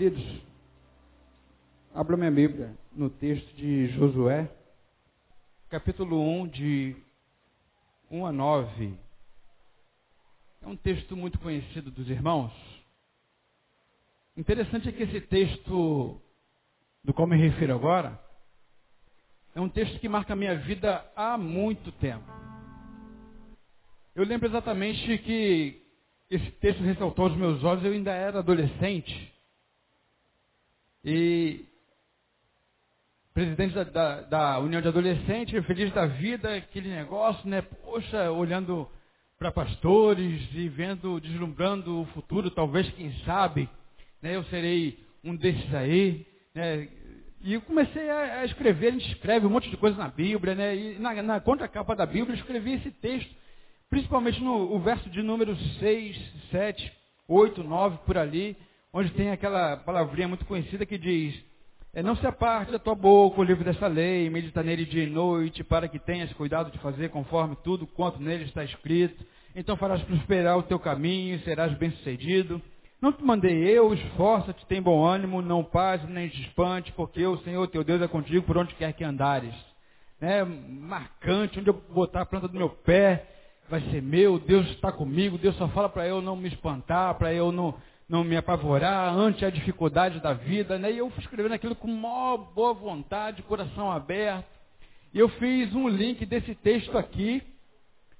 Queridos, abra minha Bíblia no texto de Josué, capítulo 1, de 1 a 9. É um texto muito conhecido dos irmãos. Interessante é que esse texto, do qual me refiro agora, é um texto que marca a minha vida há muito tempo. Eu lembro exatamente que esse texto ressaltou aos meus olhos, eu ainda era adolescente. E presidente da, da, da, União de Adolescentes, feliz da vida, aquele negócio, né? Poxa, olhando para pastores e vendo, deslumbrando o futuro, talvez, quem sabe, né? Eu serei um desses aí, né? E eu comecei a, a, escrever, a gente escreve um monte de coisa na Bíblia, né? E na, na contracapa da Bíblia eu escrevi esse texto, principalmente no verso de número 6, 7, 8, 9, por ali, onde tem aquela palavrinha muito conhecida que diz: é, Não se aparte da tua boca o livro dessa lei, medita nele dia e noite, para que tenhas cuidado de fazer conforme tudo quanto nele está escrito. Então farás prosperar o teu caminho e serás bem-sucedido. Não te mandei eu, esforça-te, tem bom ânimo, não paz nem te espante, porque o Senhor teu Deus é contigo por onde quer que andares. É marcante, onde eu botar a planta do meu pé, vai ser meu, Deus está comigo, Deus só fala para eu não me espantar, para eu não, não me apavorar ante a dificuldade da vida, né? E eu fui escrevendo aquilo com maior boa vontade, coração aberto. E eu fiz um link desse texto aqui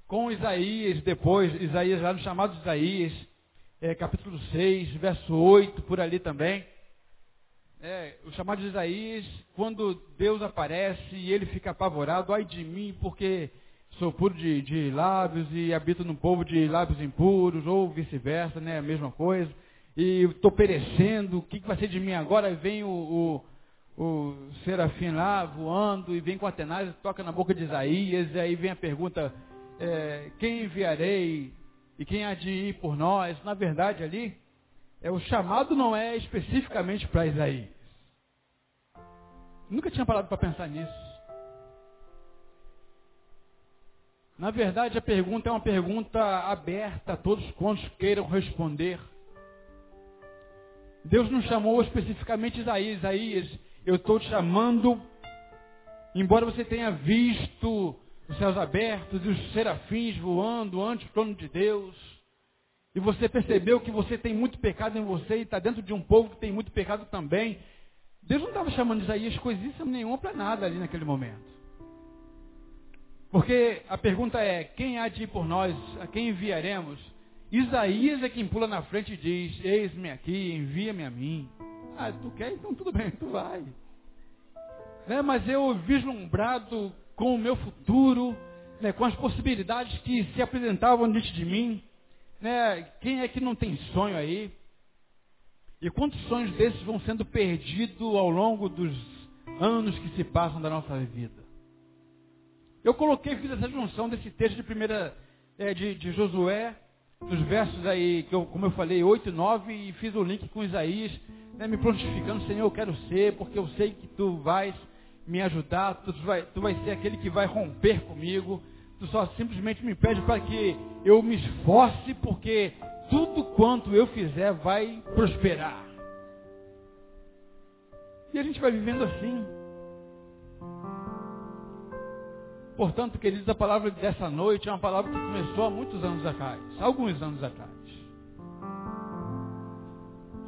com Isaías depois, Isaías já no chamado Isaías, é, capítulo 6, verso 8, por ali também. É, o chamado de Isaías, quando Deus aparece e ele fica apavorado, ai de mim, porque sou puro de, de lábios e habito num povo de lábios impuros, ou vice-versa, né? A mesma coisa e estou perecendo, o que, que, vai ser de mim agora? Vem o, o, o serafim lá voando, e vem com a tenaz, toca na boca de Isaías, e aí vem a pergunta, é, quem enviarei e quem há de ir por nós? Na verdade ali, é, o chamado não é especificamente para Isaías. Nunca tinha parado para pensar nisso. Na verdade, a pergunta é uma pergunta aberta a todos quantos queiram responder. Deus não chamou especificamente Isaías. Isaías, eu estou te chamando, embora você tenha visto os céus abertos e os serafins voando ante o trono de Deus, e você percebeu que você tem muito pecado em você e está dentro de um povo que tem muito pecado também. Deus não estava chamando Isaías coisíssima nenhuma para nada ali naquele momento. Porque a pergunta é: quem há de ir por nós? A quem enviaremos? Isaías é quem pula na frente e diz: Eis-me aqui, envia-me a mim. Ah, tu quer? Então tudo bem, tu vai. Né, mas eu vislumbrado com o meu futuro, né, com as possibilidades que se apresentavam diante de mim. Né, quem é que não tem sonho aí? E quantos sonhos desses vão sendo perdidos ao longo dos anos que se passam da nossa vida? Eu coloquei, fiz essa junção desse texto de primeira é, de, de Josué nos versos aí, que eu, como eu falei, 8 e 9, e fiz o link com Isaías, né, me prontificando, Senhor, eu quero ser, porque eu sei que tu vais me ajudar, tu vai, tu vai ser aquele que vai romper comigo, tu só simplesmente me pede para que eu me esforce, porque tudo quanto eu fizer vai prosperar. E a gente vai vivendo assim. Portanto, queridos, a palavra dessa noite é uma palavra que começou há muitos anos atrás, alguns anos atrás.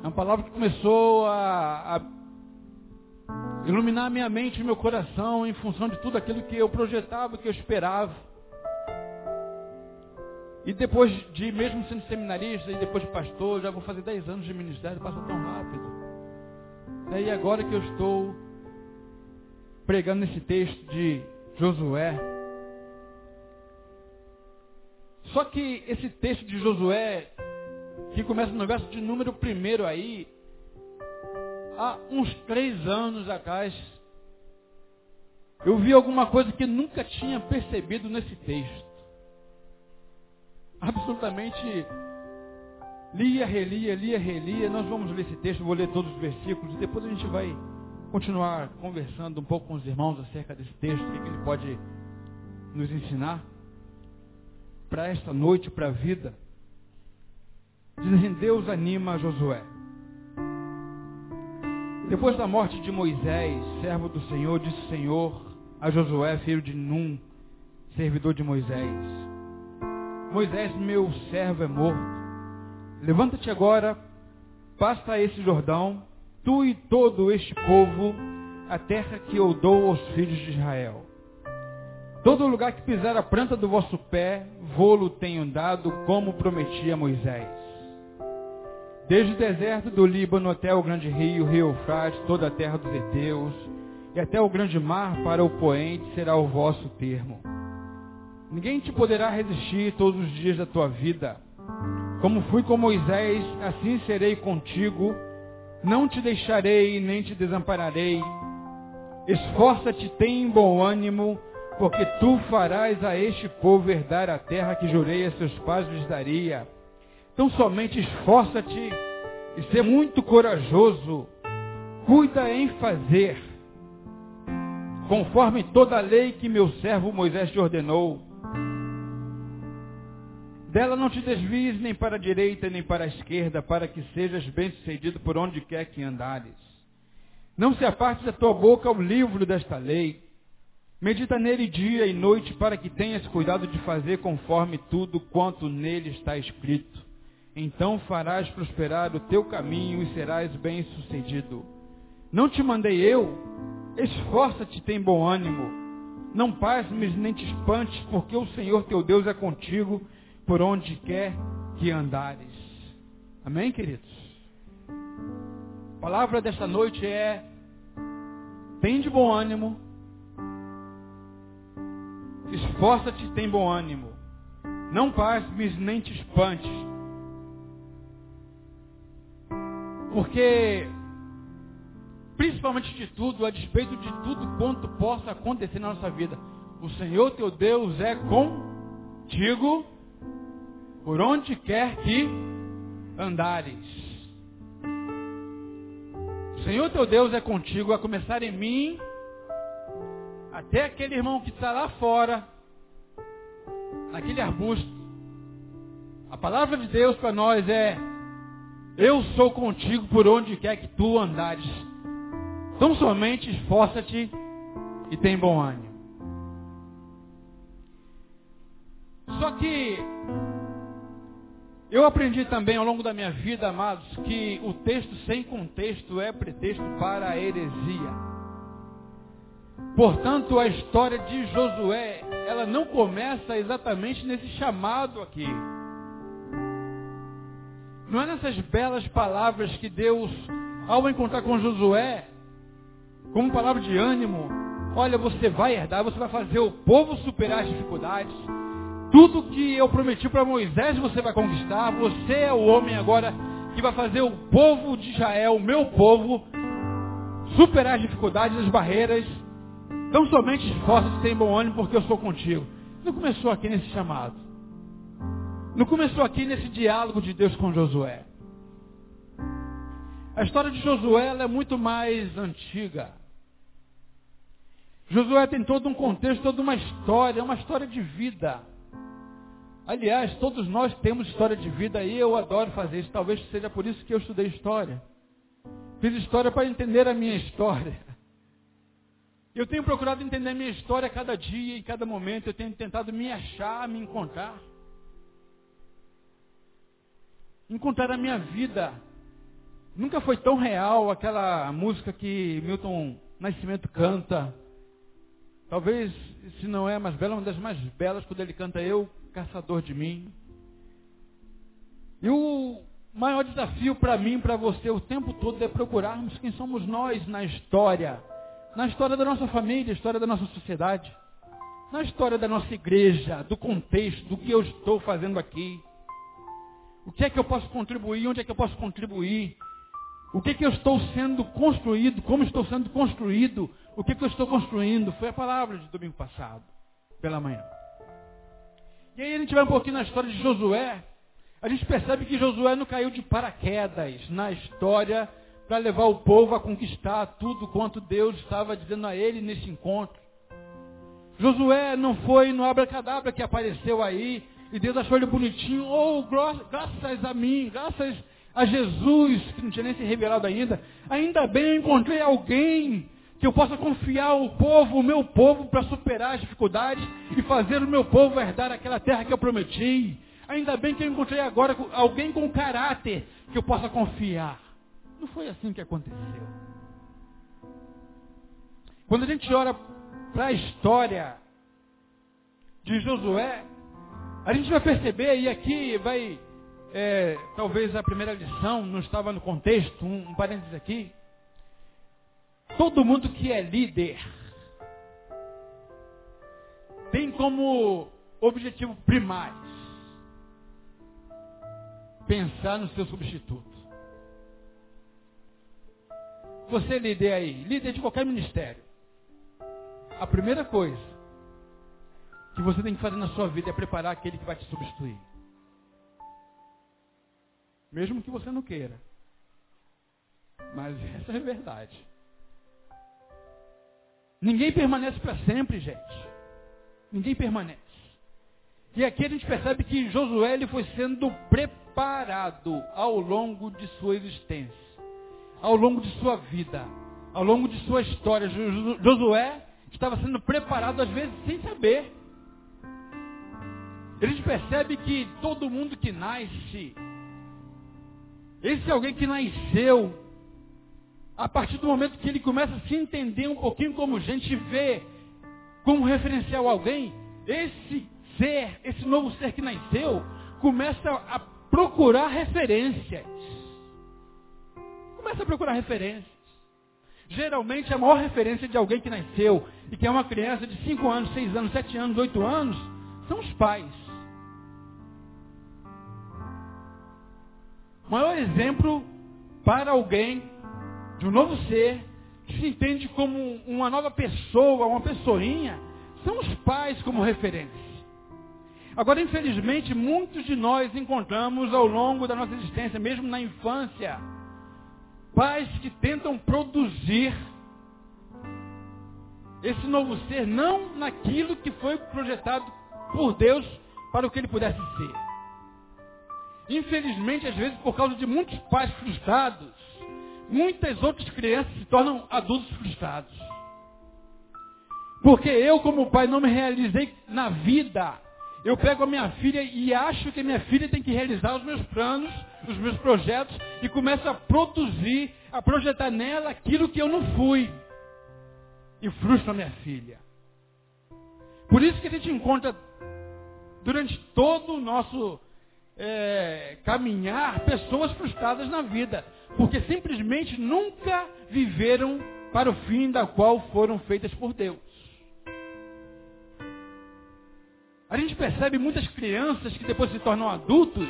É uma palavra que começou a, a iluminar minha mente e meu coração em função de tudo aquilo que eu projetava, que eu esperava. E depois de, mesmo sendo seminarista e depois de pastor, já vou fazer 10 anos de ministério, passa tão rápido. E agora que eu estou pregando esse texto de Josué. Só que esse texto de Josué, que começa no verso de número primeiro aí, há uns três anos atrás, eu vi alguma coisa que nunca tinha percebido nesse texto. Absolutamente lia, relia, lia, relia. Nós vamos ler esse texto, vou ler todos os versículos e depois a gente vai continuar conversando um pouco com os irmãos acerca desse texto, o que ele pode nos ensinar para esta noite, para a vida. Dizem, Deus anima Josué. Depois da morte de Moisés, servo do Senhor, disse o Senhor a Josué, filho de Num, servidor de Moisés: Moisés, meu servo, é morto. Levanta-te agora, passa esse Jordão, tu e todo este povo, a terra que eu dou aos filhos de Israel. Todo lugar que pisar a planta do vosso pé, vou-lo tenho dado, como prometi a Moisés. Desde o deserto do Líbano até o grande rio, rio Eufrates, toda a terra dos heteus, e até o grande mar para o poente será o vosso termo. Ninguém te poderá resistir todos os dias da tua vida. Como fui com Moisés, assim serei contigo. Não te deixarei nem te desampararei. Esforça-te, tem bom ânimo, porque tu farás a este povo herdar a terra que jurei a seus pais lhes daria. Então somente esforça-te e ser muito corajoso. Cuida em fazer, conforme toda a lei que meu servo Moisés te ordenou. Dela não te desvies nem para a direita nem para a esquerda, para que sejas bem-sucedido por onde quer que andares. Não se aparte da tua boca o livro desta lei. Medita nele dia e noite, para que tenhas cuidado de fazer conforme tudo quanto nele está escrito. Então farás prosperar o teu caminho e serás bem-sucedido. Não te mandei eu? Esforça-te, tem bom ânimo. Não pasmes nem te espantes, porque o Senhor teu Deus é contigo por onde quer que andares. Amém, queridos? A palavra desta noite é: tem de bom ânimo. Esforça-te, tem bom ânimo. Não pasmes nem te espantes. Porque, principalmente de tudo, a despeito de tudo quanto possa acontecer na nossa vida, o Senhor teu Deus é contigo por onde quer que andares. O Senhor teu Deus é contigo, a começar em mim, até aquele irmão que está lá fora, naquele arbusto. A palavra de Deus para nós é: Eu sou contigo por onde quer que tu andares. Então somente esforça-te e tem bom ânimo. Só que eu aprendi também ao longo da minha vida, amados, que o texto sem contexto é pretexto para a heresia. Portanto, a história de Josué, ela não começa exatamente nesse chamado aqui. Não é nessas belas palavras que Deus, ao encontrar com Josué, como palavra de ânimo, olha, você vai herdar, você vai fazer o povo superar as dificuldades. Tudo que eu prometi para Moisés você vai conquistar. Você é o homem agora que vai fazer o povo de Israel, o meu povo, superar as dificuldades, as barreiras. Então somente esforça-se, tem bom ânimo, porque eu sou contigo. Não começou aqui nesse chamado. Não começou aqui nesse diálogo de Deus com Josué. A história de Josué é muito mais antiga. Josué tem todo um contexto, toda uma história, uma história de vida. Aliás, todos nós temos história de vida e eu adoro fazer isso. Talvez seja por isso que eu estudei história. Fiz história para entender a minha história. Eu tenho procurado entender a minha história a cada dia e cada momento. Eu tenho tentado me achar, me encontrar. Encontrar a minha vida. Nunca foi tão real aquela música que Milton Nascimento canta. Talvez, se não é a mais bela, uma das mais belas, quando ele canta Eu, caçador de mim. E o maior desafio para mim, para você, o tempo todo é procurarmos quem somos nós na história. Na história da nossa família, história da nossa sociedade. Na história da nossa igreja, do contexto, do que eu estou fazendo aqui. O que é que eu posso contribuir, onde é que eu posso contribuir. O que é que eu estou sendo construído, como estou sendo construído, o que é que eu estou construindo. Foi a palavra de domingo passado, pela manhã. E aí a gente vai um pouquinho na história de Josué. A gente percebe que Josué não caiu de paraquedas na história para levar o povo a conquistar tudo quanto Deus estava dizendo a ele nesse encontro. Josué não foi no abracadabra que apareceu aí e Deus achou ele bonitinho. Oh, graças a mim, graças a Jesus, que não tinha nem se revelado ainda. Ainda bem eu encontrei alguém que eu possa confiar o povo, o meu povo, para superar as dificuldades e fazer o meu povo herdar aquela terra que eu prometi. Ainda bem que eu encontrei agora alguém com caráter que eu possa confiar. Não foi assim que aconteceu. Quando a gente olha para a história de Josué, a gente vai perceber, e aqui vai, é, talvez a primeira lição não estava no contexto, um, um parênteses aqui. Todo mundo que é líder tem como objetivo primário pensar no seu substituto. Você é líder aí, líder de qualquer ministério. A primeira coisa que você tem que fazer na sua vida é preparar aquele que vai te substituir. Mesmo que você não queira. Mas essa é a verdade. Ninguém permanece para sempre, gente. Ninguém permanece. E aqui a gente percebe que Josué ele foi sendo preparado ao longo de sua existência, ao longo de sua vida, ao longo de sua história. Josué estava sendo preparado às vezes sem saber. A gente percebe que todo mundo que nasce, esse é alguém que nasceu a partir do momento que ele começa a se entender um pouquinho como gente, vê como referencial alguém, esse ser, esse novo ser que nasceu, começa a procurar referências. Começa a procurar referências. Geralmente a maior referência de alguém que nasceu e que é uma criança de 5 anos, 6 anos, 7 anos, 8 anos, são os pais. O maior exemplo para alguém de um novo ser, que se entende como uma nova pessoa, uma pessoinha, são os pais como referência. Agora, infelizmente, muitos de nós encontramos ao longo da nossa existência, mesmo na infância, pais que tentam produzir esse novo ser não naquilo que foi projetado por Deus para o que ele pudesse ser. Infelizmente, às vezes, por causa de muitos pais frustrados, muitas outras crianças se tornam adultos frustrados. Porque eu, como pai, não me realizei na vida. Eu pego a minha filha e acho que a minha filha tem que realizar os meus planos, os meus projetos, e começo a produzir, a projetar nela aquilo que eu não fui. E frustro a minha filha. Por isso que a gente encontra, durante todo o nosso é, caminhar, pessoas frustradas na vida porque simplesmente nunca viveram para o fim da qual foram feitas por Deus. A gente percebe muitas crianças que depois se tornam adultos,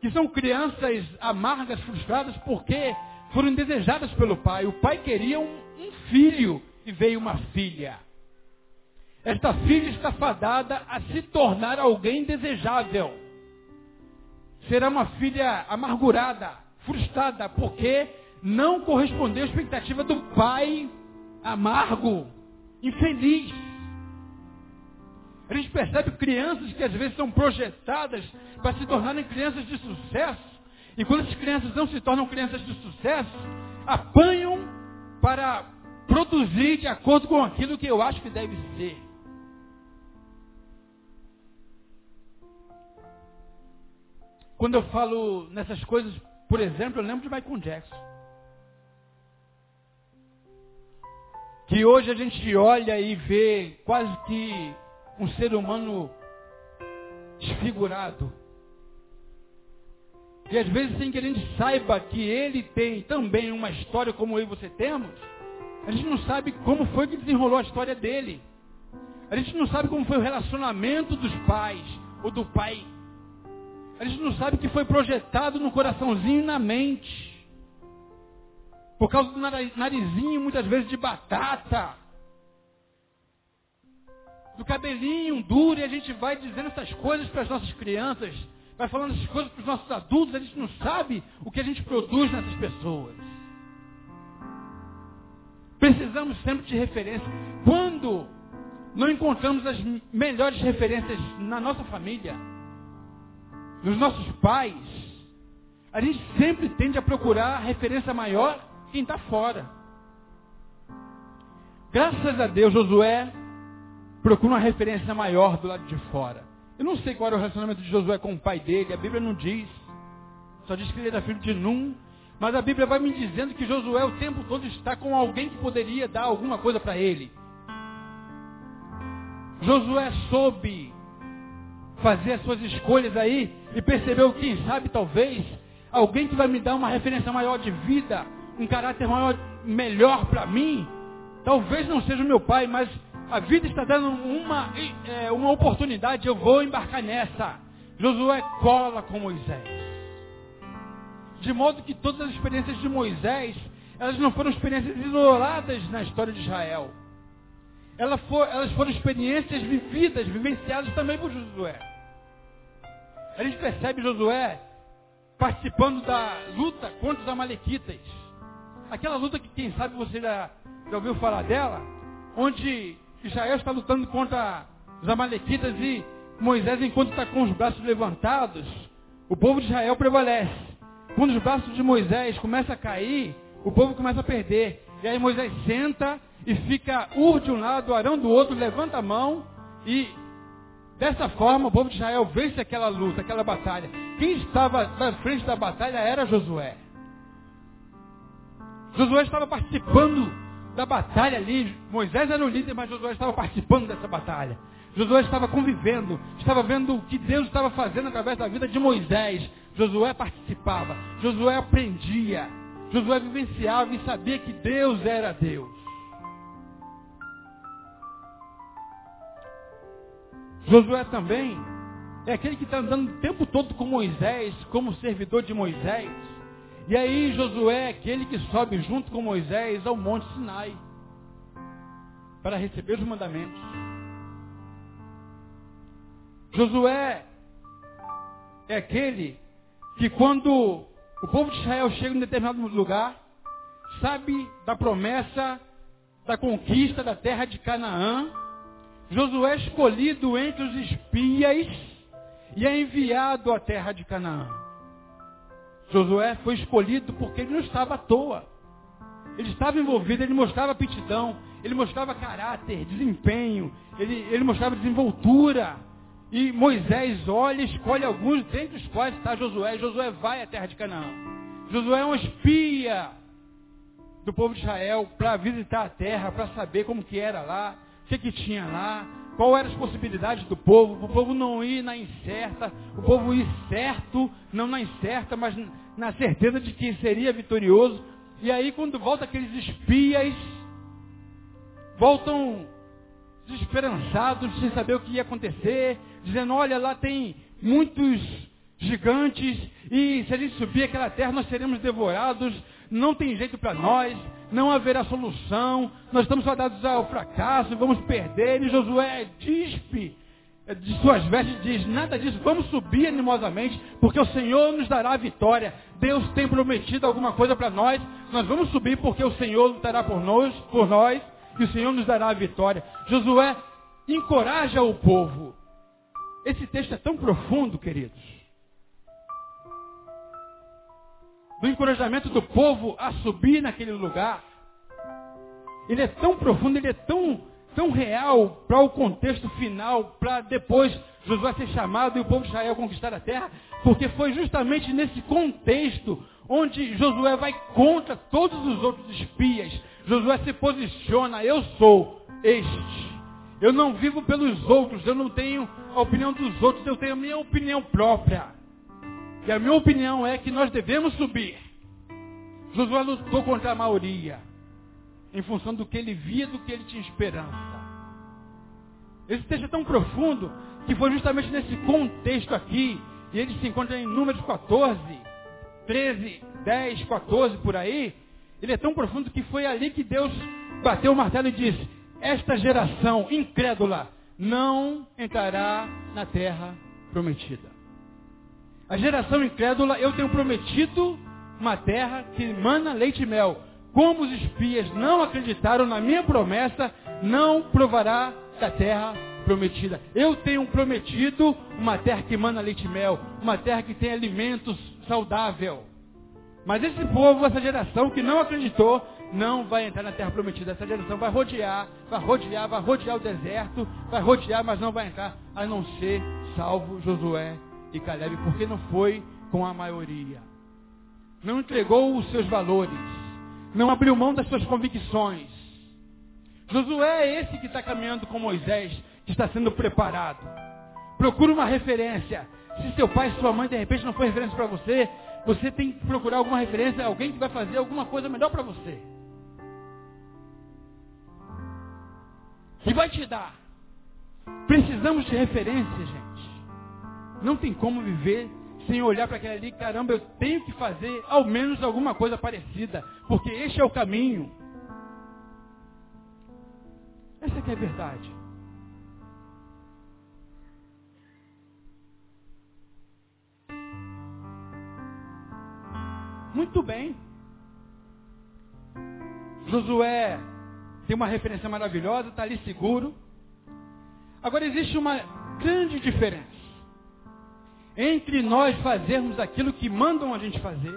que são crianças amargas, frustradas, porque foram desejadas pelo pai. O pai queria um, um filho e veio uma filha. Esta filha está fadada a se tornar alguém desejável será uma filha amargurada, frustrada, porque não correspondeu à expectativa do pai amargo, infeliz. A gente percebe crianças que às vezes são projetadas para se tornarem crianças de sucesso. E quando essas crianças não se tornam crianças de sucesso, apanham para produzir de acordo com aquilo que eu acho que deve ser. Quando eu falo nessas coisas, por exemplo, eu lembro de Michael Jackson. Que hoje a gente olha e vê quase que um ser humano desfigurado. E às vezes sem que a gente saiba que ele tem também uma história como eu e você temos, a gente não sabe como foi que desenrolou a história dele. A gente não sabe como foi o relacionamento dos pais, ou do pai a gente não sabe que foi projetado no coraçãozinho e na mente. Por causa do narizinho, muitas vezes, de batata. Do cabelinho duro, e a gente vai dizendo essas coisas para as nossas crianças, vai falando essas coisas para os nossos adultos, a gente não sabe o que a gente produz nessas pessoas. Precisamos sempre de referência. Quando não encontramos as melhores referências na nossa família, nos nossos pais, A gente sempre tende a procurar a referência maior quem está fora. Graças a Deus, Josué procura uma referência maior do lado de fora. Eu não sei qual era o relacionamento de Josué com o pai dele, a Bíblia não diz. Só diz que ele era filho de Num. Mas a Bíblia vai me dizendo que Josué o tempo todo está com alguém que poderia dar alguma coisa para ele. Josué soube fazer as suas escolhas aí e percebeu, quem sabe, talvez, alguém que vai me dar uma referência maior de vida, um caráter maior, melhor para mim. Talvez não seja o meu pai, mas a vida está dando uma, é, uma oportunidade, eu vou embarcar nessa. Josué cola com Moisés. De modo que todas as experiências de Moisés, elas não foram experiências isoladas na história de Israel. Elas foram, experiências vividas, vivenciadas também por Josué. A gente percebe Josué participando da luta contra os amalequitas. Aquela luta que quem sabe você já, já ouviu falar dela, onde Israel está lutando contra os amalequitas e Moisés, enquanto está com os braços levantados, o povo de Israel prevalece. Quando os braços de Moisés começam a cair, o povo começa a perder. E aí Moisés senta e fica Ur de um lado, Arão do outro, levanta a mão e dessa forma o povo de Israel vence aquela luta, aquela batalha. Quem estava na frente da batalha era Josué. Josué estava participando da batalha ali. Moisés era o líder, mas Josué estava participando dessa batalha. Josué estava convivendo, estava vendo o que Deus estava fazendo através da vida de Moisés. Josué participava, Josué aprendia, Josué vivenciava e sabia que Deus era Deus. Josué também é aquele que está andando o tempo todo com Moisés, como servidor de Moisés. E aí Josué é aquele que sobe junto com Moisés ao Monte Sinai para receber os mandamentos. Josué é aquele que quando o povo de Israel chega em determinado lugar, sabe da promessa da conquista da terra de Canaã, Josué é escolhido entre os espias e é enviado à terra de Canaã. Josué foi escolhido porque ele não estava à toa. Ele estava envolvido, ele mostrava aptidão, ele mostrava caráter, desempenho, ele, ele mostrava desenvoltura. E Moisés olha e escolhe alguns, dentre os quais está Josué. Josué vai à terra de Canaã. Josué é um espia do povo de Israel para visitar a terra, para saber como que era lá, que, que tinha lá, qual eram as possibilidades do povo, o povo não ir na incerta, o povo ir certo, não na incerta, mas na certeza de que seria vitorioso. E aí quando volta aqueles espias, voltam desesperançados, sem saber o que ia acontecer, dizendo, olha, lá tem muitos gigantes, e se a gente subir aquela terra, nós seremos devorados, não tem jeito para nós, não haverá solução, nós estamos fadados ao fracasso, vamos perder, e Josué dispe de suas vestes diz, nada disso, vamos subir animosamente, porque o Senhor nos dará a vitória. Deus tem prometido alguma coisa para nós, nós vamos subir porque o Senhor lutará por nós, por nós, e o Senhor nos dará a vitória. Josué encoraja o povo. Esse texto é tão profundo, queridos. Do encorajamento do povo a subir naquele lugar. Ele é tão profundo, ele é tão, tão real para o contexto final, para depois Josué ser chamado e o povo de Israel conquistar a terra, porque foi justamente nesse contexto onde Josué vai contra todos os outros espias. Josué se posiciona, eu sou este. Eu não vivo pelos outros, eu não tenho a opinião dos outros, eu tenho a minha opinião própria. E a minha opinião é que nós devemos subir. Josué lutou contra a maioria, em função do que ele via, do que ele tinha esperança. Esse texto é tão profundo que foi justamente nesse contexto aqui, e ele se encontra em Números 14, 13, 10, 14 por aí. Ele é tão profundo que foi ali que Deus bateu o martelo e disse: esta geração incrédula não entrará na terra prometida. A geração incrédula, eu tenho prometido uma terra que mana leite e mel. Como os espias não acreditaram na minha promessa, não provará da terra prometida. Eu tenho prometido uma terra que emana leite e mel, uma terra que tem alimentos saudável. Mas esse povo, essa geração que não acreditou, não vai entrar na terra prometida. Essa geração vai rodear, vai rodear, vai rodear o deserto, vai rodear, mas não vai entrar, a não ser salvo Josué e Caleb, porque não foi com a maioria. Não entregou os seus valores, não abriu mão das suas convicções. Josué é esse que está caminhando com Moisés, que está sendo preparado. Procura uma referência. Se seu pai e sua mãe de repente não foi referência para você, você tem que procurar alguma referência, alguém que vai fazer alguma coisa melhor para você. Que vai te dar. Precisamos de referência, gente. Não tem como viver sem olhar para aquele ali, caramba, eu tenho que fazer ao menos alguma coisa parecida, porque este é o caminho. Essa é a verdade. Muito bem. Josué tem uma referência maravilhosa, está ali seguro. Agora existe uma grande diferença entre nós fazermos aquilo que mandam a gente fazer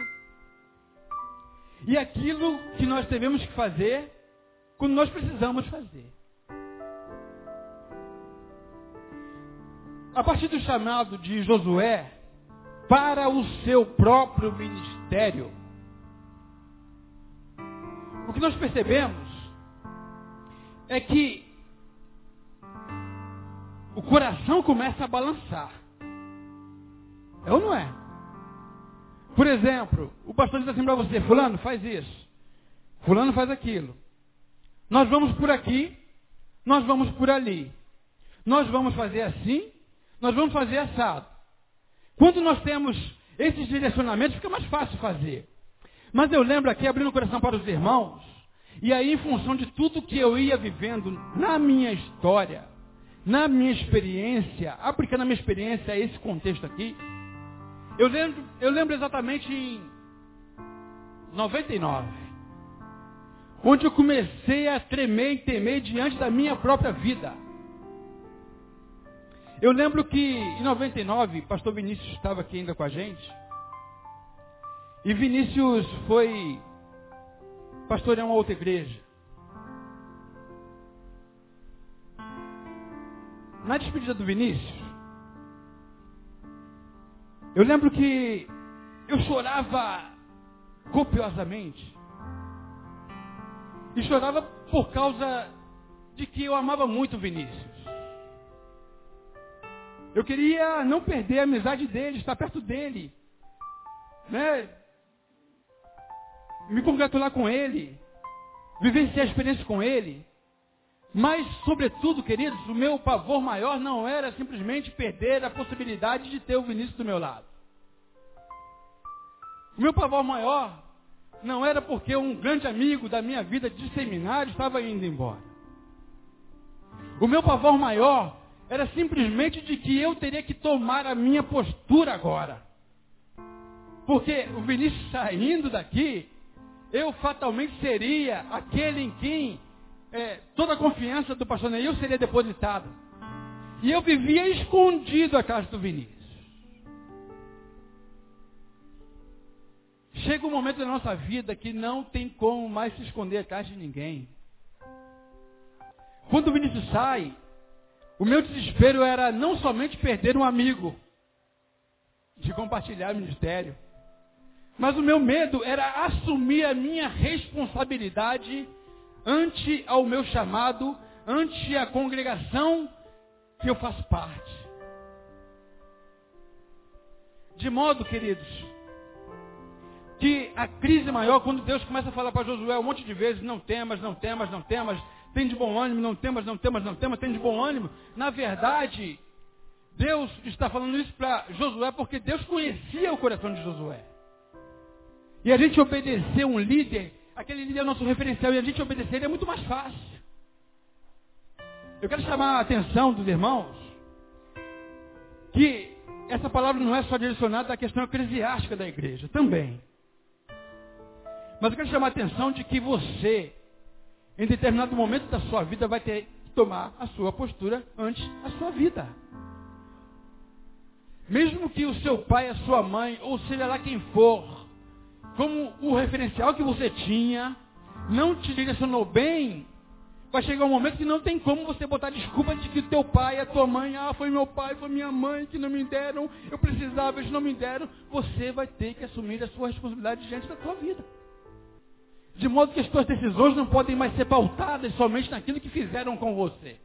e aquilo que nós devemos fazer quando nós precisamos fazer. A partir do chamado de Josué para o seu próprio ministério, o que nós percebemos é que o coração começa a balançar. É ou não é? Por exemplo, o pastor diz assim para você, fulano, faz isso. Fulano faz aquilo. Nós vamos por aqui, nós vamos por ali. Nós vamos fazer assim, nós vamos fazer assado. Quando nós temos esses direcionamentos, fica mais fácil fazer. Mas eu lembro aqui, abrindo o coração para os irmãos, e aí em função de tudo que eu ia vivendo na minha história, na minha experiência, aplicando a minha experiência a esse contexto aqui, eu lembro, eu lembro exatamente em 99, onde eu comecei a tremer e temer diante da minha própria vida. Eu lembro que em 99, pastor Vinícius estava aqui ainda com a gente. E Vinícius foi pastorear uma outra igreja. Na despedida do Vinícius, eu lembro que eu chorava copiosamente. E chorava por causa de que eu amava muito Vinícius. Eu queria não perder a amizade dele, estar perto dele. Né? Me congratular com ele. Vivenciar a experiência com ele. Mas, sobretudo, queridos, o meu pavor maior não era simplesmente perder a possibilidade de ter o Vinícius do meu lado. O meu pavor maior não era porque um grande amigo da minha vida de seminário estava indo embora. O meu pavor maior era simplesmente de que eu teria que tomar a minha postura agora. Porque o Vinícius saindo daqui, eu fatalmente seria aquele em quem é, toda a confiança do pastor Neil seria depositada. E eu vivia escondido a casa do Vinícius. Chega um momento da nossa vida que não tem como mais se esconder atrás de ninguém. Quando o Vinícius sai, o meu desespero era não somente perder um amigo de compartilhar o ministério, mas o meu medo era assumir a minha responsabilidade ante ao meu chamado, ante a congregação que eu faço parte. De modo, queridos, que a crise maior, quando Deus começa a falar para Josué um monte de vezes, não temas, não temas, não temas, tem de bom ânimo, não temas, não temas, não temas, tem de bom ânimo. Na verdade, Deus está falando isso para Josué porque Deus conhecia o coração de Josué. E a gente obedecer um líder aquele líder é o nosso referencial e a gente obedecer ele é muito mais fácil. Eu quero chamar a atenção dos irmãos que essa palavra não é só direcionada à questão eclesiástica da igreja, também. Mas eu quero chamar a atenção de que você, em determinado momento da sua vida, vai ter tomar a sua postura ante a sua vida. Mesmo que o seu pai, a sua mãe, ou seja lá quem for, como o referencial que você tinha, não te direcionou bem, vai chegar um momento que não tem como você botar desculpa de que teu pai, a tua mãe, ah, foi meu pai, foi minha mãe que não me deram, eu precisava, eles não me deram. Você vai ter que assumir a sua responsabilidade diante da tua vida. De modo que as tuas decisões não podem mais ser pautadas somente naquilo que fizeram com você.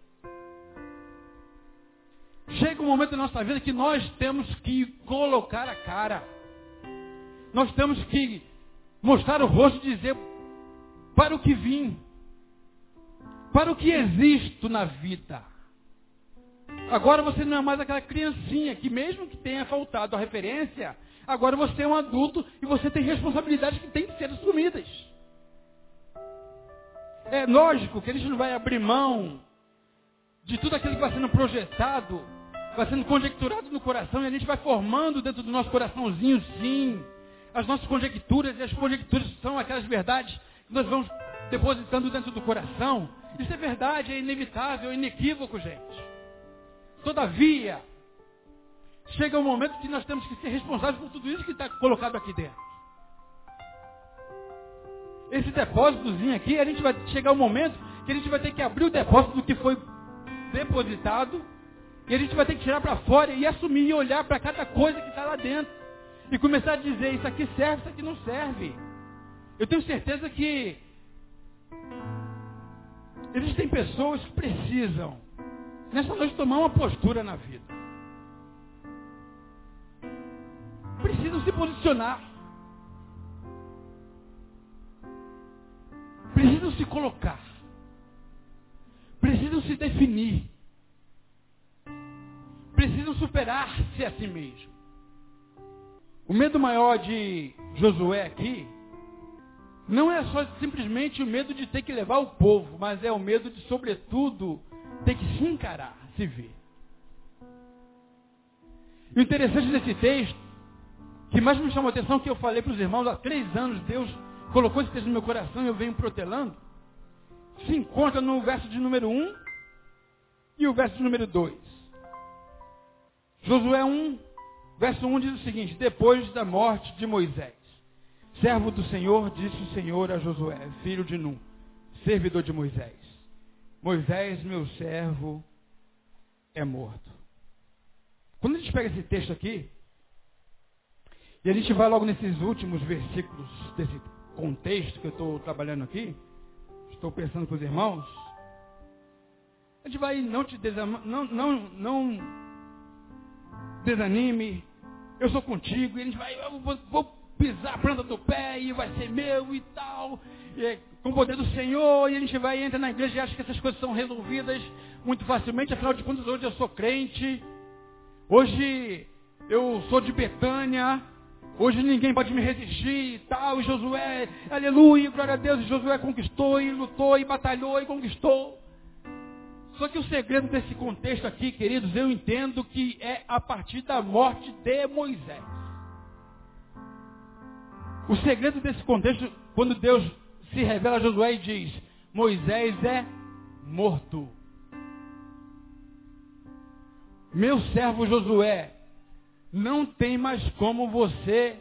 Chega um momento da nossa vida que nós temos que colocar a cara. Nós temos que mostrar o rosto e dizer para o que vim para o que existo na vida. Agora você não é mais aquela criancinha que mesmo que tenha faltado a referência, agora você é um adulto e você tem responsabilidades que têm que ser assumidas. É lógico que a gente não vai abrir mão de tudo aquilo que vai sendo projetado, vai sendo conjecturado no coração e a gente vai formando dentro do nosso coraçãozinho, sim, as nossas conjecturas e as conjecturas são aquelas verdades que nós vamos depositando dentro do coração. Isso é verdade, é inevitável, é inequívoco, gente. Todavia, chega um momento que nós temos que ser responsáveis por tudo isso que está colocado aqui dentro. Esse depósitozinho aqui, a gente vai chegar um momento que a gente vai ter que abrir o depósito do que foi depositado e a gente vai ter que tirar para fora e assumir e olhar para cada coisa que está lá dentro. E começar a dizer, isso aqui serve, isso aqui não serve. Eu tenho certeza que Existem pessoas que precisam, nessa noite, tomar uma postura na vida. Precisam se posicionar. Precisam se colocar. Precisam se definir. Precisam superar-se a si mesmo. O medo maior de Josué aqui não é só simplesmente o medo de ter que levar o povo, mas é o medo de, sobretudo, ter que se encarar, se ver. E o interessante desse texto, que mais me chamou a atenção, que eu falei para os irmãos, há três anos Deus colocou esse texto no meu coração e eu venho protelando, se encontra no verso de número 1 e o verso de número 2. Josué 1, verso 1 diz o seguinte, depois da morte de Moisés. Servo do Senhor, disse o Senhor a Josué, filho de Num, servidor de Moisés. Moisés, meu servo, é morto. Quando a gente pega esse texto aqui, e a gente vai logo nesses últimos versículos desse contexto que eu estou trabalhando aqui, estou pensando com os irmãos, a gente vai, não te não, não, não desanime, eu sou contigo, e a gente vai, eu vou, vou pisar a planta do pé e vai ser meu e tal. E, é com o poder do Senhor, e a gente vai entra na igreja e acha que essas coisas são resolvidas muito facilmente. Afinal de contas, hoje eu sou crente. Hoje eu sou de Betânia. Hoje ninguém pode me resistir e tal. E Josué, aleluia, glória a Deus. E Josué conquistou e lutou e batalhou e conquistou. Só que o segredo desse contexto aqui, queridos, eu entendo que é a partir da morte de Moisés. O segredo desse contexto, quando Deus se revela a Josué e diz: Moisés é morto. Meu servo Josué, não tem mais como você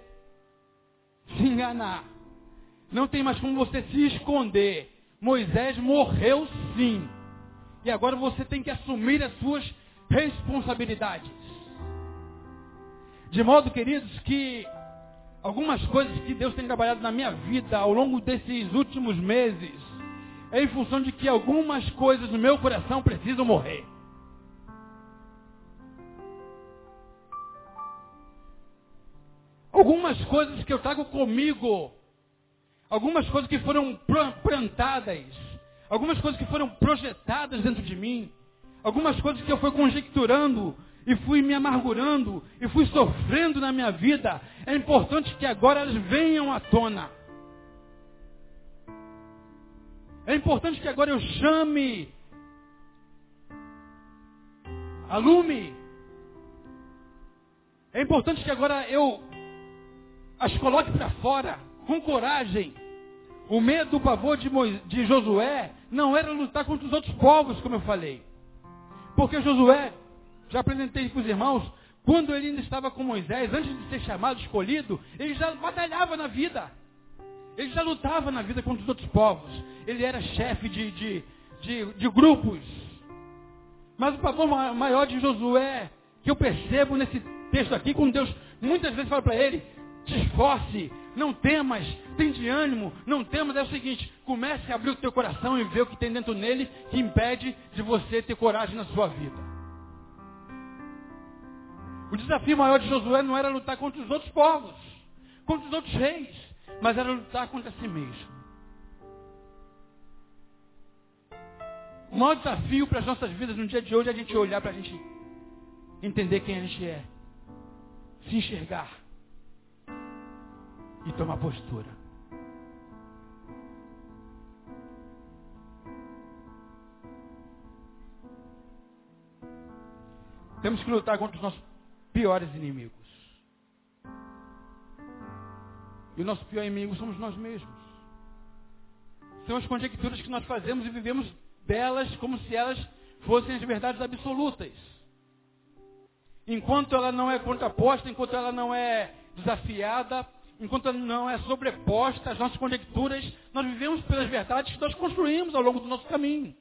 se enganar. Não tem mais como você se esconder. Moisés morreu sim. E agora você tem que assumir as suas responsabilidades. De modo, queridos, que algumas coisas que Deus tem trabalhado na minha vida ao longo desses últimos meses é em função de que algumas coisas no meu coração precisam morrer. Algumas coisas que eu trago comigo, algumas coisas que foram plantadas, algumas coisas que foram projetadas dentro de mim, algumas coisas que eu fui conjecturando e fui me amargurando e fui sofrendo na minha vida, é importante que agora elas venham à tona. É importante que agora eu chame a lume. É importante que agora eu as coloque para fora com coragem, O medo, o pavor de, de Josué não era lutar contra os outros povos, como eu falei. Porque Josué, já apresentei para os irmãos, quando ele ainda estava com Moisés, antes de ser chamado, escolhido, ele já batalhava na vida. Ele já lutava na vida contra os outros povos. Ele era chefe de, de, de, de grupos. Mas o pavor maior de Josué, que eu percebo nesse texto aqui, quando Deus muitas vezes fala para ele, te esforce, não temas, tem de ânimo, não temas, é o seguinte, comece a abrir o teu coração e ver o que tem dentro nele que impede de você ter coragem na sua vida. O desafio maior de Josué não era lutar contra os outros povos, contra os outros reis, mas era lutar contra si mesmo. O maior desafio para as nossas vidas no dia de hoje é a gente olhar para a gente entender quem a gente é, se enxergar e tomar postura. Temos que lutar contra os nossos piores inimigos. E o nosso pior inimigo somos nós mesmos. São as conjecturas que nós fazemos e vivemos delas como se elas fossem as verdades absolutas. Enquanto ela não é contraposta, enquanto ela não é desafiada, enquanto não é sobreposta às nossas conjecturas, nós vivemos pelas verdades que nós construímos ao longo do nosso caminho.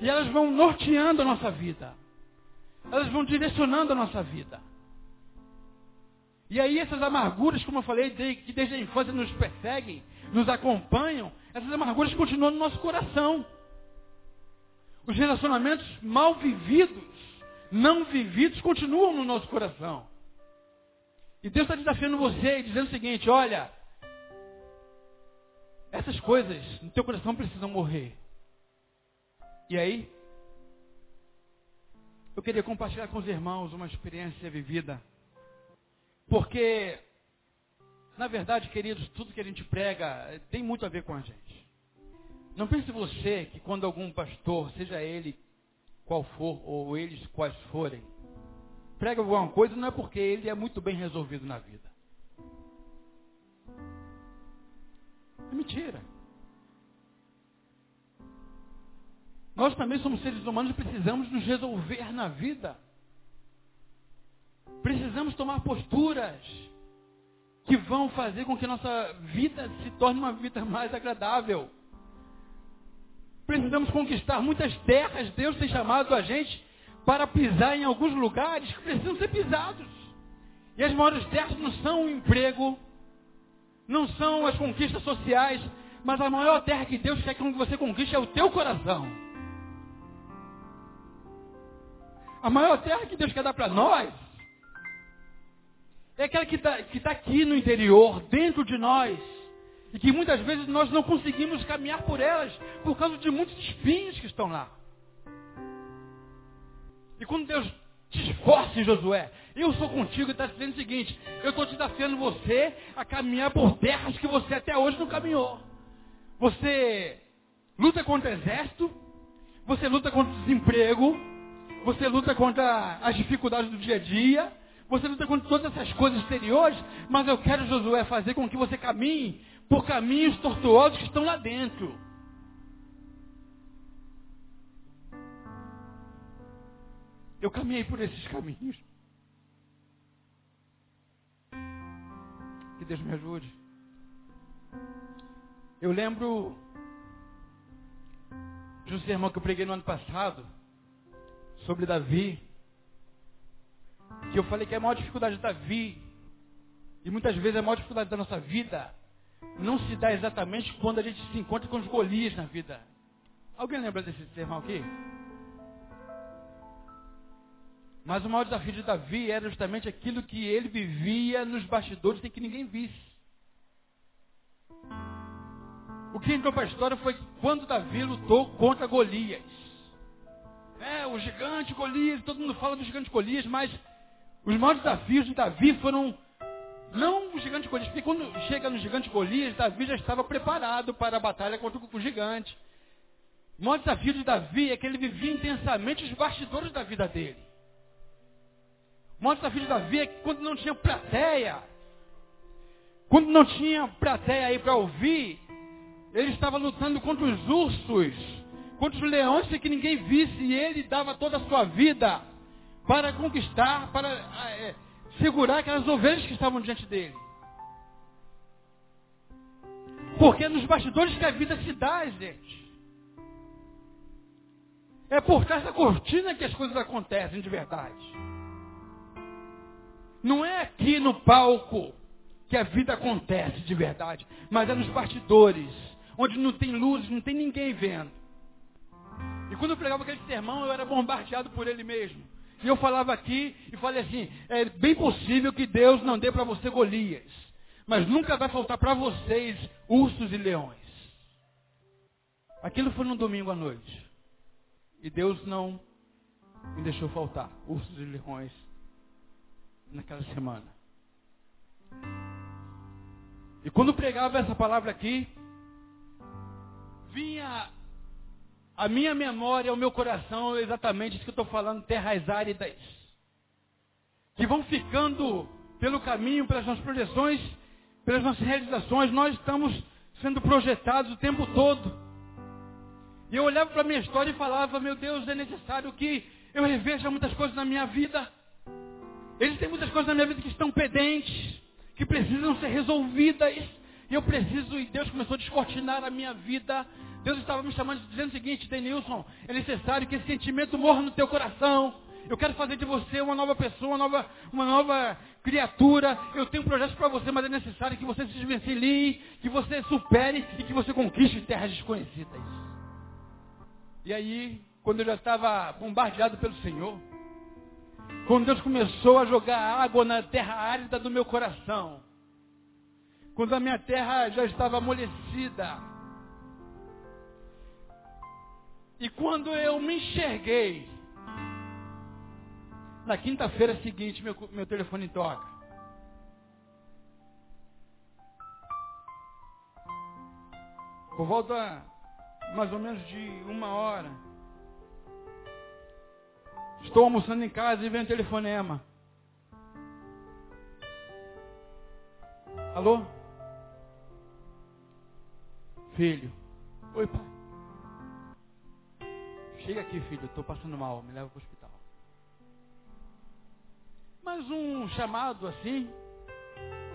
E elas vão norteando a nossa vida. Elas vão direcionando a nossa vida. E aí essas amarguras, como eu falei, que desde a infância nos perseguem, nos acompanham, essas amarguras continuam no nosso coração. Os relacionamentos mal vividos, não vividos, continuam no nosso coração. E Deus está desafiando você, dizendo o seguinte, olha, essas coisas no teu coração precisam morrer. E aí, eu queria compartilhar com os irmãos uma experiência vivida. Porque, na verdade, queridos, tudo que a gente prega tem muito a ver com a gente. Não pense você que quando algum pastor, seja ele qual for, ou eles quais forem, prega alguma coisa, não é porque ele é muito bem resolvido na vida. É mentira. Nós também somos seres humanos e precisamos nos resolver na vida. Precisamos tomar posturas que vão fazer com que nossa vida se torne uma vida mais agradável. Precisamos conquistar muitas terras. Deus tem chamado a gente para pisar em alguns lugares que precisam ser pisados. E as maiores terras não são o emprego, não são as conquistas sociais, mas a maior terra que Deus quer que você conquiste é o teu coração. A maior terra que Deus quer dar para nós é aquela que está tá aqui no interior, dentro de nós. E que muitas vezes nós não conseguimos caminhar por elas por causa de muitos espinhos que estão lá. E quando Deus te esforce, Josué, eu sou contigo e está dizendo o seguinte, eu estou te desafiando você a caminhar por terras que você até hoje não caminhou. Você luta contra o exército, você luta contra o desemprego, você luta contra as dificuldades do dia a dia, você luta contra todas essas coisas exteriores, mas eu quero, Josué, fazer com que você caminhe por caminhos tortuosos que estão lá dentro. Eu caminhei por esses caminhos. Que Deus me ajude. Eu lembro de um sermão que eu preguei no ano passado, sobre Davi, que eu falei que a maior dificuldade de Davi, e muitas vezes a maior dificuldade da nossa vida, não se dá exatamente quando a gente se encontra com os Golias na vida. Alguém lembra desse sermão aqui? Mas o maior desafio de Davi era justamente aquilo que ele vivia nos bastidores sem que ninguém visse. O que entrou para a história foi quando Davi lutou contra Golias. É, o gigante Golias, todo mundo fala do gigante Golias, mas os maiores desafios de Davi foram não o gigante Golias, porque quando chega no gigante Golias, Davi já estava preparado para a batalha contra o gigante. O maior desafio de Davi é que ele vivia intensamente os bastidores da vida dele. O maior desafio de Davi que quando não tinha plateia, Quando não tinha plateia aí para ouvir, ele estava lutando contra os ursos, contra os leões sem que ninguém visse, e ele dava toda a sua vida para conquistar, para é, segurar aquelas ovelhas que estavam diante dele. Porque é nos bastidores que a vida se dá, gente. É por trás da cortina que as coisas acontecem de verdade. Não é aqui no palco que a vida acontece de verdade, mas é nos bastidores, onde não tem luz, não tem ninguém vendo. E quando eu pregava aquele sermão, eu era bombardeado por ele mesmo. E eu falava aqui e falei assim: é bem possível que Deus não dê para você Golias, mas nunca vai faltar para vocês ursos e leões. Aquilo foi no domingo à noite. E Deus não me deixou faltar ursos e leões naquela semana. E quando pregava essa palavra aqui, vinha a minha memória, o meu coração, exatamente isso que eu estou falando, terras áridas. Que vão ficando pelo caminho, pelas nossas projeções, pelas nossas realizações, nós estamos sendo projetados o tempo todo. E eu olhava para a minha história e falava, meu Deus, é necessário que eu reveja muitas coisas na minha vida. Existem muitas coisas na minha vida que estão pendentes que precisam ser resolvidas. E eu preciso, e Deus começou a descortinar a minha vida. Deus estava me chamando, dizendo o seguinte, Denilson, é necessário que esse sentimento morra no teu coração. Eu quero fazer de você uma nova pessoa, uma nova, uma nova criatura. Eu tenho projetos para você, mas é necessário que você se desvencilhe, que você supere e que você conquiste terras desconhecidas. E aí, quando eu já estava bombardeado pelo Senhor, quando Deus começou a jogar água na terra árida do meu coração. Quando a minha terra já estava amolecida. E quando eu me enxerguei, na quinta-feira seguinte, meu, meu telefone toca. Por volta mais ou menos de uma hora. Estou almoçando em casa e vem um telefonema. Alô? Filho. Oi, pai. Chega aqui, filho. Estou passando mal. Me leva para o hospital. Mais um chamado assim.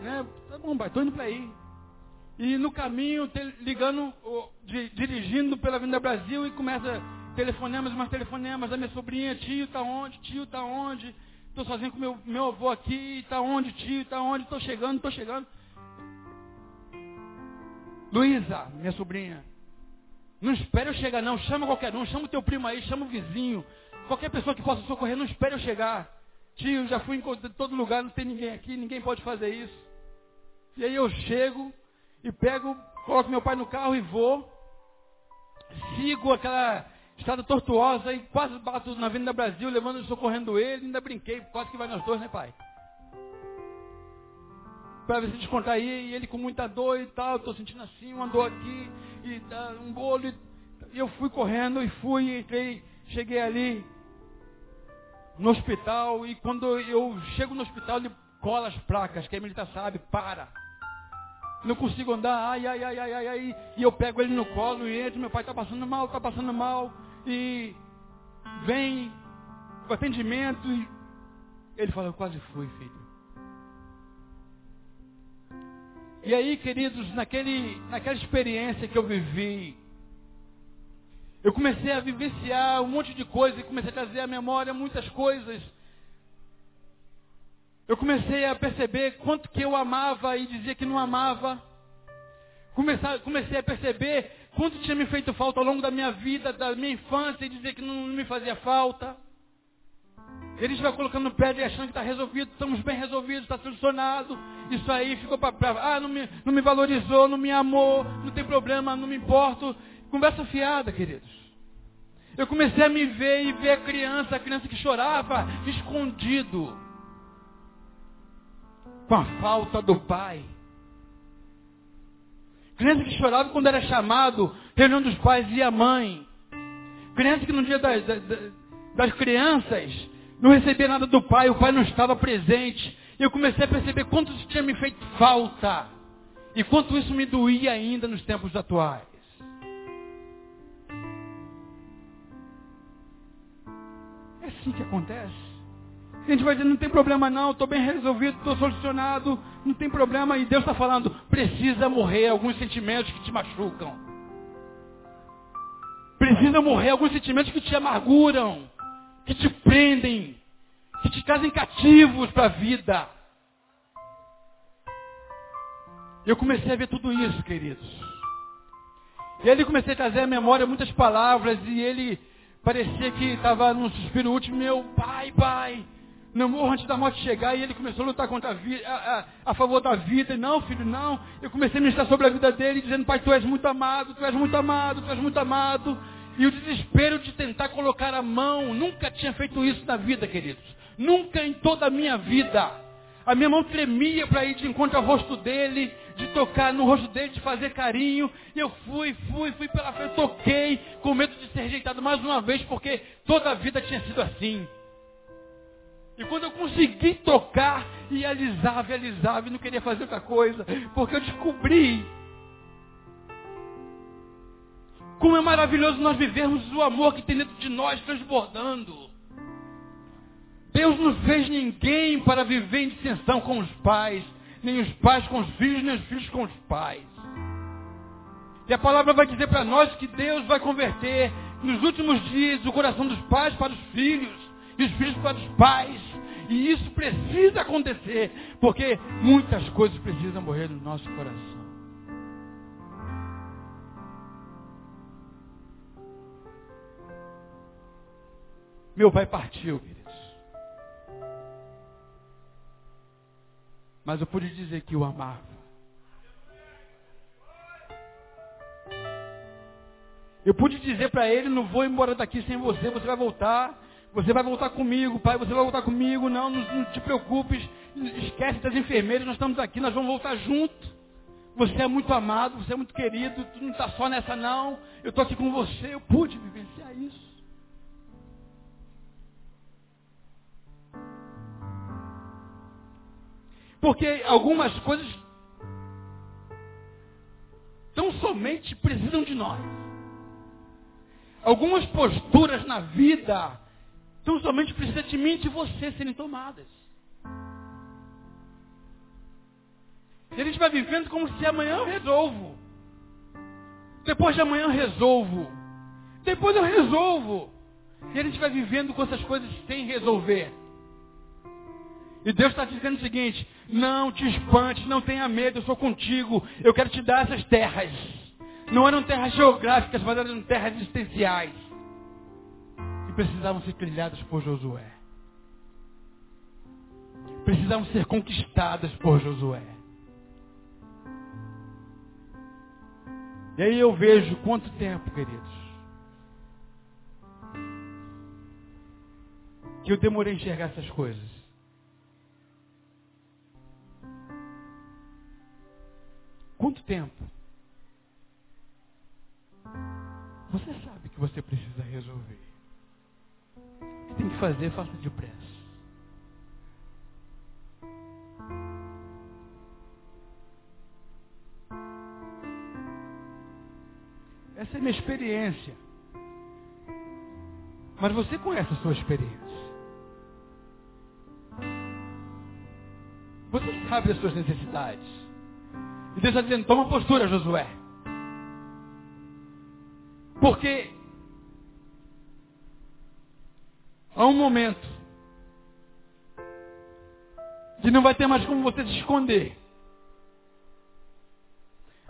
Né? Tá bom, pai. Estou indo para aí. E no caminho, ligando, dirigindo pela Avenida Brasil e começa telefonemas, mais telefonemas da minha sobrinha, tio, tá onde? Tio, tá onde? Estou sozinho com meu, meu avô aqui, tá onde, tio, tá onde? Estou chegando, estou chegando. Luísa, minha sobrinha, não espere eu chegar não, chama qualquer um, chama o teu primo aí, chama o vizinho, qualquer pessoa que possa socorrer, não espere eu chegar. Tio, já fui em todo lugar, não tem ninguém aqui, ninguém pode fazer isso. E aí eu chego e pego, coloco meu pai no carro e vou. Sigo aquela estrada tortuosa e quase bato na Avenida Brasil, levando e socorrendo ele, ainda brinquei, quase que vai nós dois, né pai? Para ver se descontar aí, e ele com muita dor e tal, estou sentindo assim, uma dor aqui, e tá, um bolo, e, e eu fui correndo e fui, entrei, cheguei ali no hospital, e quando eu chego no hospital, ele cola as placas, que a militar sabe, para. Não consigo andar, ai, ai, ai, ai, ai, ai, e eu pego ele no colo e entro, meu pai está passando mal, está passando mal, e vem o atendimento e ele fala, eu quase fui, filho. E aí, queridos, naquele, naquela experiência que eu vivi, eu comecei a vivenciar um monte de coisas e comecei a trazer à memória muitas coisas. Eu comecei a perceber quanto que eu amava e dizia que não amava. Comecei, comecei a perceber Quanto tinha me feito falta ao longo da minha vida, da minha infância, e dizer que não, me fazia falta. Ele vai colocando pedra e achando que está resolvido, estamos bem resolvidos, está solucionado. Isso aí ficou para. Ah, não me, não me valorizou, não me amou, não tem problema, não me importo. Conversa fiada, queridos. Eu comecei a me ver e ver a criança, a criança que chorava escondido. Com a falta do pai. Criança que chorava quando era chamado, reunião dos pais e a mãe. Criança que no dia das, das, das crianças não recebia nada do pai, o pai não estava presente. E eu comecei a perceber quanto isso tinha me feito falta. E quanto isso me doía ainda nos tempos atuais. É assim que acontece. A gente vai dizer, não tem problema não, estou bem resolvido, estou solucionado, não tem problema. E Deus está falando, precisa morrer alguns sentimentos que te machucam. Precisa morrer alguns sentimentos que te amarguram, que te prendem, que te trazem cativos para a vida. Eu comecei a ver tudo isso, queridos. E ele comecei a trazer à memória muitas palavras e ele parecia que estava num suspiro último, meu pai, pai, não morro antes da morte chegar, e ele começou a lutar contra a, vida, a, a, a, favor da vida. E não, filho, não. Eu comecei a ministrar sobre a vida dele, dizendo, pai, tu és muito amado, tu és muito amado, tu és muito amado. E o desespero de tentar colocar a mão, nunca tinha feito isso na vida, queridos. Nunca em toda a minha vida. A minha mão tremia para ir de encontro ao rosto dele, de tocar no rosto dele, de fazer carinho. E eu fui, fui, fui pela frente, toquei, com medo de ser rejeitado mais uma vez, porque toda a vida tinha sido assim. E quando eu consegui tocar, e alisava, e alisava, e não queria fazer outra coisa, porque eu descobri como é maravilhoso nós vivermos o amor que tem dentro de nós transbordando. Deus não fez ninguém para viver em dissensão com os pais, nem os pais com os filhos, nem os filhos com os pais. E a palavra vai dizer para nós que Deus vai converter nos últimos dias o coração dos pais para os filhos, e os filhos para os pais. E isso precisa acontecer, porque muitas coisas precisam morrer no nosso coração. Meu pai partiu, querido. Mas eu pude dizer que o amava. Eu pude dizer para ele, não vou embora daqui sem você, você vai voltar, você vai voltar comigo, pai, você vai voltar comigo, não, não, não te preocupes, esquece das enfermeiras, nós estamos aqui, nós vamos voltar junto. Você é muito amado, você é muito querido, tu não está só nessa não, eu estou aqui com você, eu pude vivenciar isso. Porque algumas coisas tão somente precisam de nós. Algumas posturas na vida tão somente precisam de mim e de você serem tomadas. E a gente vai vivendo como se amanhã eu resolvo. Depois de amanhã eu resolvo. Depois eu resolvo. E a gente vai vivendo com essas coisas sem resolver. E Deus está dizendo o seguinte: não te espante, não tenha medo, eu sou contigo, eu quero te dar essas terras. Não eram terras geográficas, mas eram terras existenciais. Que precisavam ser trilhadas por Josué. Precisavam ser conquistadas por Josué. E aí eu vejo quanto tempo, queridos, que eu demorei a enxergar essas coisas. Quanto tempo? Você sabe que você precisa resolver. Tem que fazer, faça depressa. Essa é minha experiência. Mas você conhece a sua experiência. Você sabe das suas necessidades. E Deus está dizendo, toma postura, Josué. Porque há um momento que não vai ter mais como você se esconder.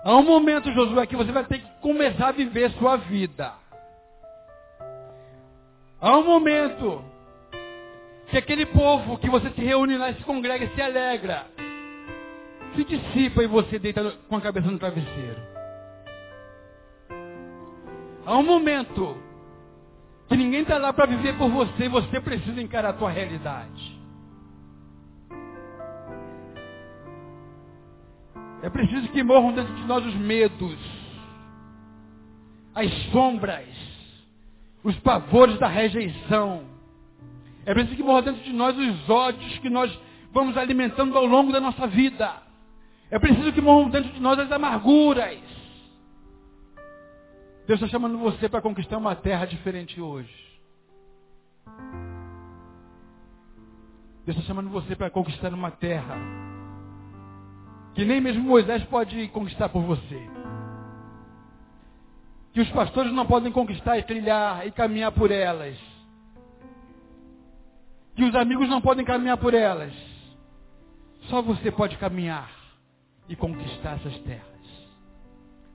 Há um momento, Josué, que você vai ter que começar a viver sua vida. Há um momento que aquele povo que você se reúne lá se congrega se alegra se dissipa e você deita com a cabeça no travesseiro. Há um momento que ninguém está lá para viver por você você precisa encarar a tua realidade. É preciso que morram dentro de nós os medos, as sombras, os pavores da rejeição. É preciso que morram dentro de nós os ódios que nós vamos alimentando ao longo da nossa vida. É preciso que morram dentro de nós as amarguras. Deus está chamando você para conquistar uma terra diferente hoje. Deus está chamando você para conquistar uma terra que nem mesmo Moisés pode conquistar por você. Que os pastores não podem conquistar e trilhar e caminhar por elas. Que os amigos não podem caminhar por elas. Só você pode caminhar e conquistar essas terras.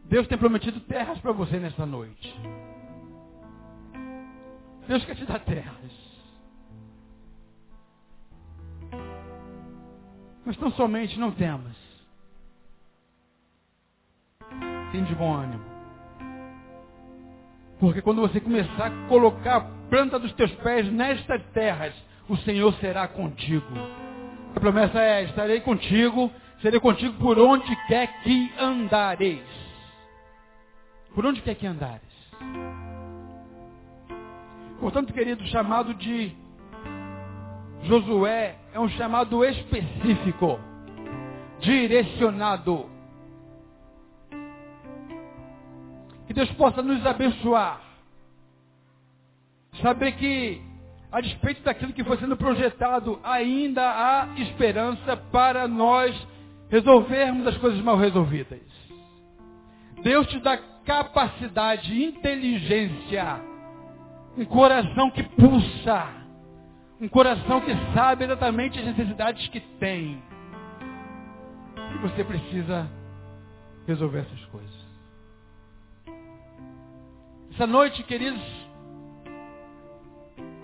Deus tem prometido terras para você nesta noite. Deus quer te dar terras. Mas tão somente não temas. Tem de bom ânimo. Porque quando você começar a colocar a planta dos teus pés nestas terras, o Senhor será contigo. A promessa é, estarei contigo, serei contigo por onde quer que andareis. Por onde quer que andares. Portanto, querido, o chamado de Josué é um chamado específico, direcionado. Que Deus possa nos abençoar. Saber que, a despeito daquilo que foi sendo projetado, ainda há esperança para nós resolvermos as coisas mal resolvidas. Deus te dá capacidade, inteligência, um coração que pulsa um coração que sabe exatamente as necessidades que tem. E você precisa resolver essas coisas. Essa noite, queridos,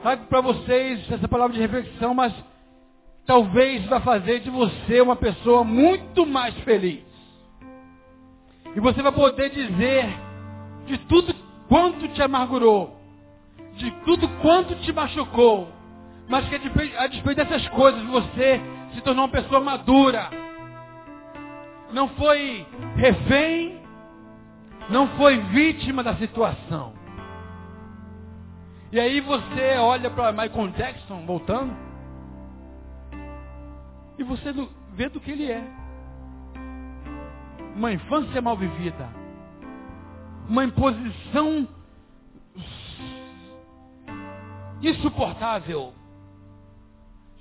trago para vocês essa palavra de reflexão, mas talvez vai fazer de você uma pessoa muito mais feliz. E você vai poder dizer de tudo quanto te amargurou, de tudo quanto te machucou, mas que a despeito dessas coisas você se tornou uma pessoa madura. Não foi refém, não foi vítima da situação. E aí você olha para Michael Jackson voltando e você vê do que ele é. Uma infância mal vivida. Uma imposição insuportável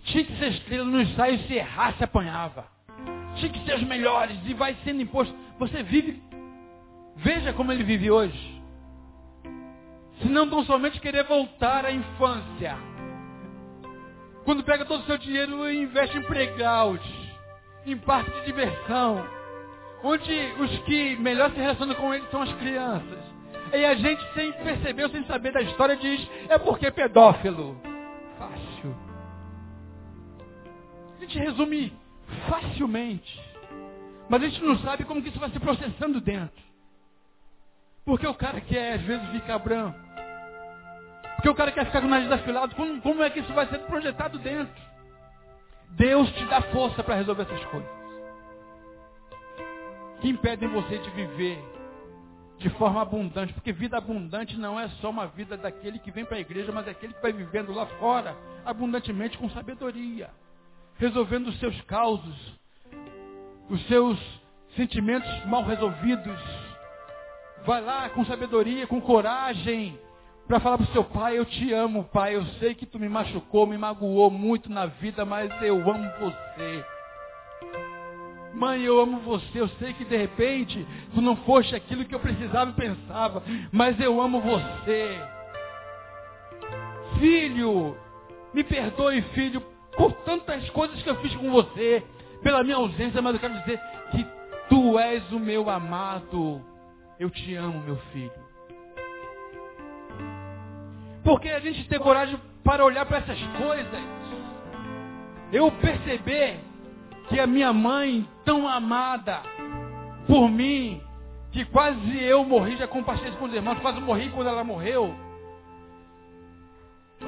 tinha que ser estrela no ensaio, se errasse, apanhava. Tinha que ser os melhores e vai sendo imposto. Você vive, veja como ele vive hoje. Se não tão somente querer voltar à infância. Quando pega todo o seu dinheiro e investe em playground, em parque de diversão, onde os que melhor se relacionam com ele são as crianças. E a gente, sem perceber sem saber da história, diz, é porque é pedófilo. Fácil gente resume facilmente. Mas a gente não sabe como que isso vai se processando dentro. Porque o cara quer, às vezes, ficar branco. Porque o cara quer ficar com o nariz afilado. Como, como é que isso vai ser projetado dentro? Deus te dá força para resolver essas coisas. Que impedem você de viver de forma abundante. Porque vida abundante não é só uma vida daquele que vem para a igreja, mas é aquele que vai vivendo lá fora abundantemente com sabedoria resolvendo os seus causos, os seus sentimentos mal resolvidos. Vai lá com sabedoria, com coragem, para falar para o seu pai, eu te amo, pai. Eu sei que tu me machucou, me magoou muito na vida, mas eu amo você. Mãe, eu amo você. Eu sei que de repente tu não foste aquilo que eu precisava e pensava, mas eu amo você. Filho, me perdoe, filho, por tantas coisas que eu fiz com você, pela minha ausência, mas eu quero dizer que tu és o meu amado. Eu te amo, meu filho. Porque a gente tem coragem para olhar para essas coisas. Eu perceber que a minha mãe, tão amada por mim, que quase eu morri, já compartilhei com os irmãos, quase morri quando ela morreu.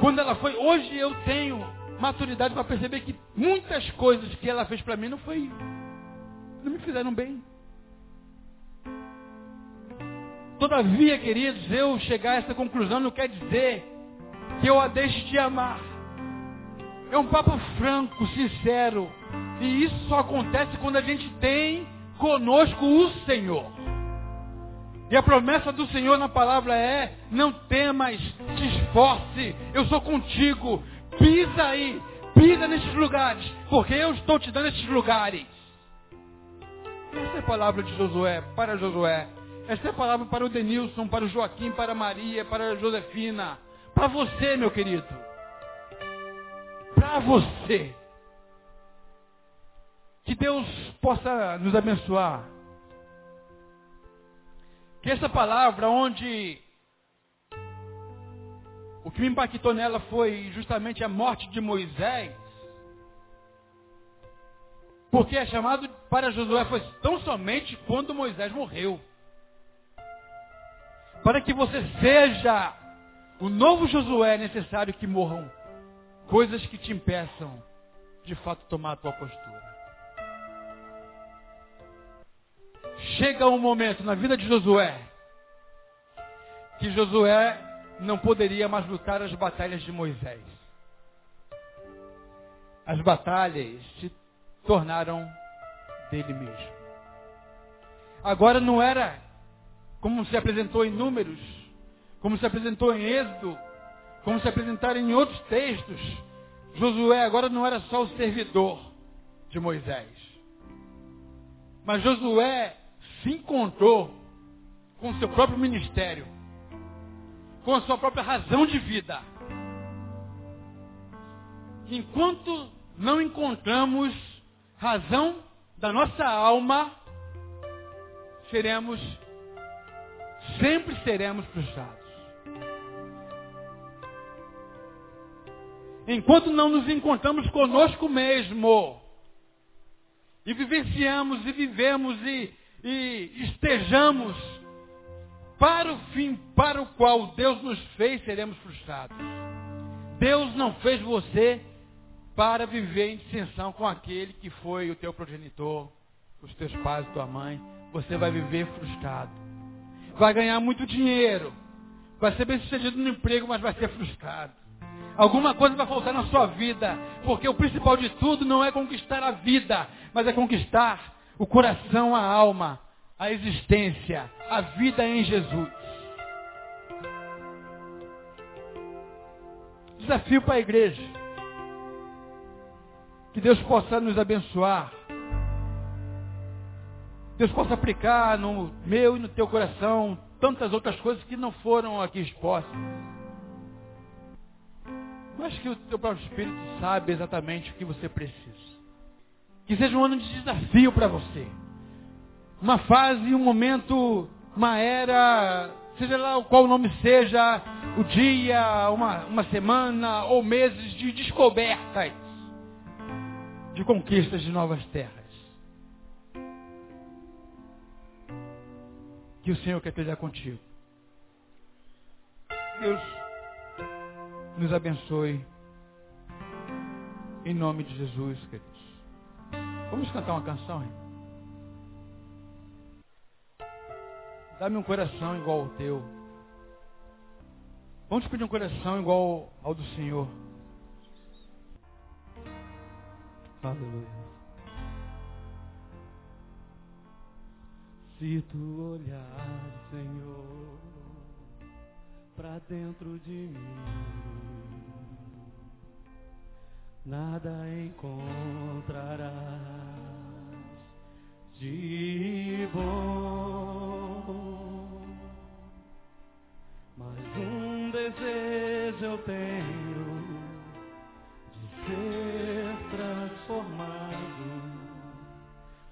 Quando ela foi, hoje eu tenho maturidade para perceber que muitas coisas que ela fez para mim não foi. não me fizeram bem. Todavia, queridos, eu chegar a essa conclusão não quer dizer que eu a deixe de amar. É um papo franco, sincero. E isso só acontece quando a gente tem conosco o Senhor. E a promessa do Senhor na palavra é: não temas, te esforce, eu sou contigo. Pisa aí, pisa nesses lugares, porque eu estou te dando esses lugares. Essa é a palavra de Josué, para Josué. Essa é a palavra para o Denilson, para o Joaquim, para a Maria, para a Josefina. Para você, meu querido. Para você. Que Deus possa nos abençoar. Que essa palavra, onde o que me impactou nela foi justamente a morte de Moisés, porque é chamado para Josué foi tão somente quando Moisés morreu. Para que você seja o novo Josué, é necessário que morram coisas que te impeçam de fato tomar a tua postura. Chega um momento na vida de Josué que Josué não poderia mais lutar as batalhas de Moisés. As batalhas se tornaram dele mesmo. Agora não era como se apresentou em Números, como se apresentou em Êxodo, como se apresentaram em outros textos. Josué agora não era só o servidor de Moisés. Mas Josué se encontrou com o seu próprio ministério, com a sua própria razão de vida. Enquanto não encontramos razão da nossa alma, seremos, sempre seremos frustrados. Enquanto não nos encontramos conosco mesmo, e vivenciamos e vivemos e, e estejamos para o fim para o qual Deus nos fez, seremos frustrados. Deus não fez você para viver em dissensão com aquele que foi o teu progenitor, os teus pais, tua mãe. Você vai viver frustrado. Vai ganhar muito dinheiro. Vai ser bem sucedido no emprego, mas vai ser frustrado. Alguma coisa vai faltar na sua vida. Porque o principal de tudo não é conquistar a vida, mas é conquistar o coração, a alma, a existência, a vida em Jesus. Desafio para a igreja que Deus possa nos abençoar. Deus possa aplicar no meu e no teu coração tantas outras coisas que não foram aqui expostas. Mas que o teu próprio Espírito sabe exatamente o que você precisa. Que seja um ano de desafio para você. Uma fase, um momento, uma era, seja lá qual o nome seja, o dia, uma, uma semana ou meses de descobertas de conquistas de novas terras. Que o Senhor quer esteja contigo. Deus nos abençoe. Em nome de Jesus, queridos. Vamos cantar uma canção, hein? Dá-me um coração igual ao teu. Vamos pedir um coração igual ao do Senhor. Aleluia. Se tu olhar, Senhor, para dentro de mim, nada encontrarás de bom. Mas um desejo eu tenho de ser transformado.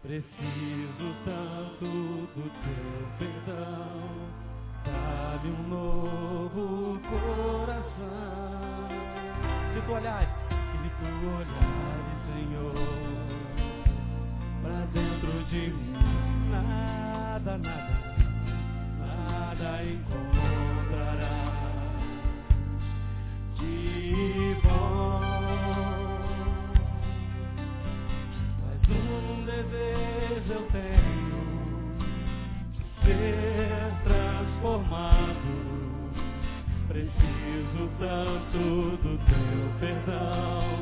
Preciso tanto do teu perdão. Dá-me um novo coração. Se tu olhares, se tu olhares, Senhor, pra dentro de mim, nada, nada, nada encontrará de bom. um desejo eu tenho de ser transformado. Preciso tanto do teu perdão.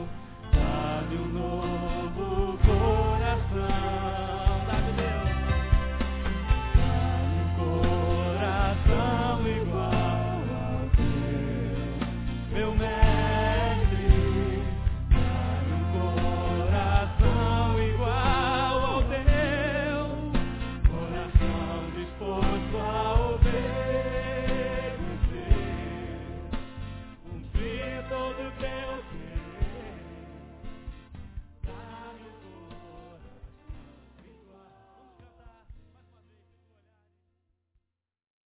Meu um novo coração.